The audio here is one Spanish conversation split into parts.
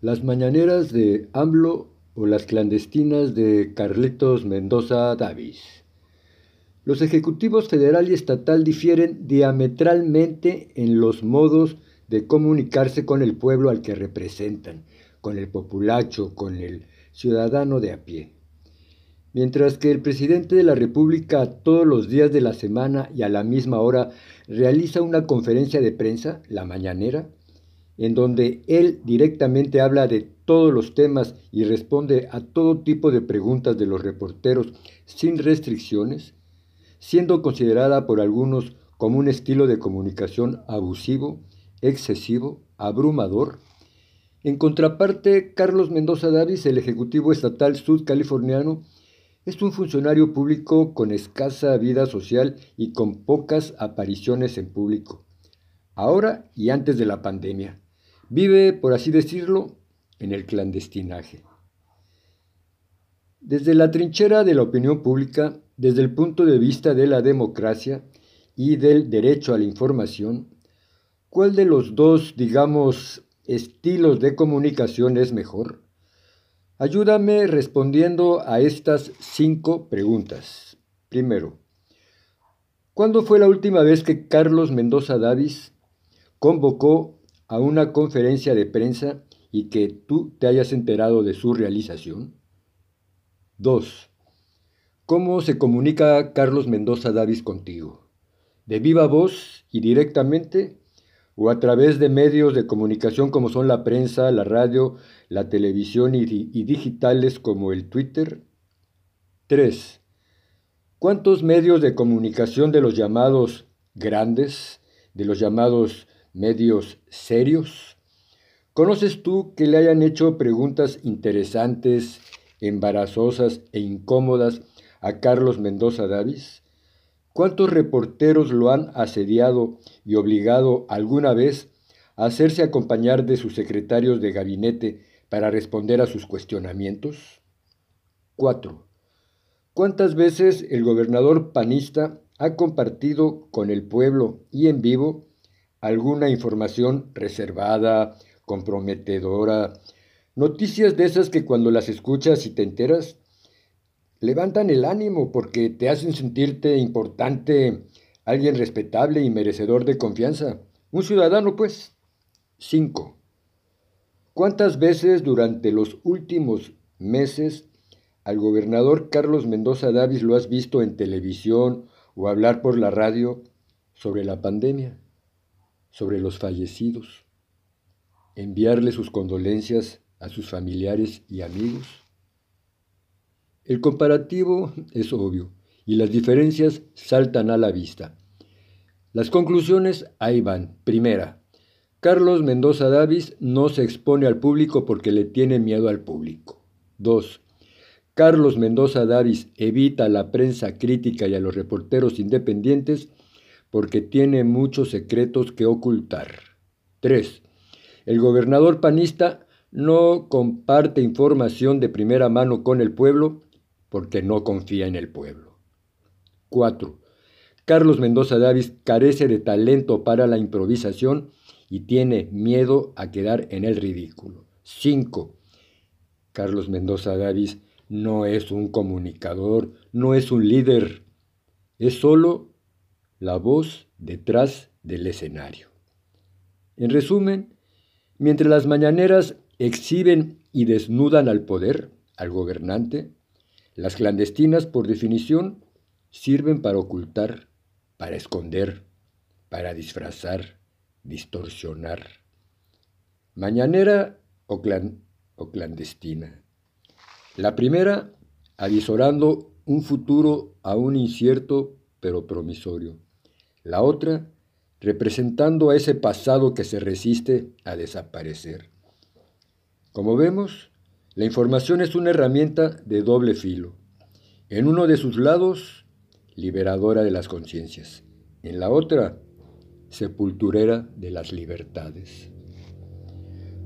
Las mañaneras de AMLO o las clandestinas de Carlitos Mendoza Davis. Los ejecutivos federal y estatal difieren diametralmente en los modos de comunicarse con el pueblo al que representan, con el populacho, con el ciudadano de a pie. Mientras que el presidente de la República todos los días de la semana y a la misma hora realiza una conferencia de prensa, la mañanera, en donde él directamente habla de todos los temas y responde a todo tipo de preguntas de los reporteros sin restricciones, siendo considerada por algunos como un estilo de comunicación abusivo, excesivo, abrumador. En contraparte, Carlos Mendoza Davis, el Ejecutivo Estatal Sudcaliforniano, es un funcionario público con escasa vida social y con pocas apariciones en público, ahora y antes de la pandemia. Vive, por así decirlo, en el clandestinaje. Desde la trinchera de la opinión pública, desde el punto de vista de la democracia y del derecho a la información, ¿cuál de los dos, digamos, estilos de comunicación es mejor? Ayúdame respondiendo a estas cinco preguntas. Primero, ¿cuándo fue la última vez que Carlos Mendoza Davis convocó a una conferencia de prensa y que tú te hayas enterado de su realización? 2. ¿Cómo se comunica Carlos Mendoza Davis contigo? ¿De viva voz y directamente? ¿O a través de medios de comunicación como son la prensa, la radio, la televisión y, digitales como el Twitter? 3. ¿Cuántos medios de comunicación de los llamados grandes, de los llamados medios serios? ¿Conoces tú que le hayan hecho preguntas interesantes, embarazosas e incómodas a Carlos Mendoza Davis? ¿Cuántos reporteros lo han asediado y obligado alguna vez a hacerse acompañar de sus secretarios de gabinete para responder a sus cuestionamientos? 4. ¿Cuántas veces el gobernador panista ha compartido con el pueblo y en vivo alguna información reservada, comprometedora, noticias de esas que cuando las escuchas y te enteras, levantan el ánimo porque te hacen sentirte importante, alguien respetable y merecedor de confianza, un ciudadano pues. 5. ¿Cuántas veces durante los últimos meses al gobernador Carlos Mendoza Davis lo has visto en televisión o hablar por la radio sobre la pandemia? Sobre los fallecidos, enviarle sus condolencias a sus familiares y amigos. El comparativo es obvio y las diferencias saltan a la vista. Las conclusiones ahí van. Primera, Carlos Mendoza Davis no se expone al público porque le tiene miedo al público. 2. Carlos Mendoza Davis evita a la prensa crítica y a los reporteros independientes porque tiene muchos secretos que ocultar. 3. El gobernador panista no comparte información de primera mano con el pueblo porque no confía en el pueblo. 4. Carlos Mendoza Davis carece de talento para la improvisación y tiene miedo a quedar en el ridículo. 5. Carlos Mendoza Davis no es un comunicador, no es un líder, es solo la voz detrás del escenario. En resumen, mientras las mañaneras exhiben y desnudan al poder, al gobernante, las clandestinas, por definición, sirven para ocultar, para esconder, para disfrazar, distorsionar. Mañanera o, clandestina. La primera, avisorando un futuro aún incierto pero promisorio la otra representando a ese pasado que se resiste a desaparecer. Como vemos, la información es una herramienta de doble filo. En uno de sus lados, liberadora de las conciencias. En la otra, sepulturera de las libertades.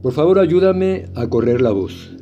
Por favor, ayúdame a correr la voz.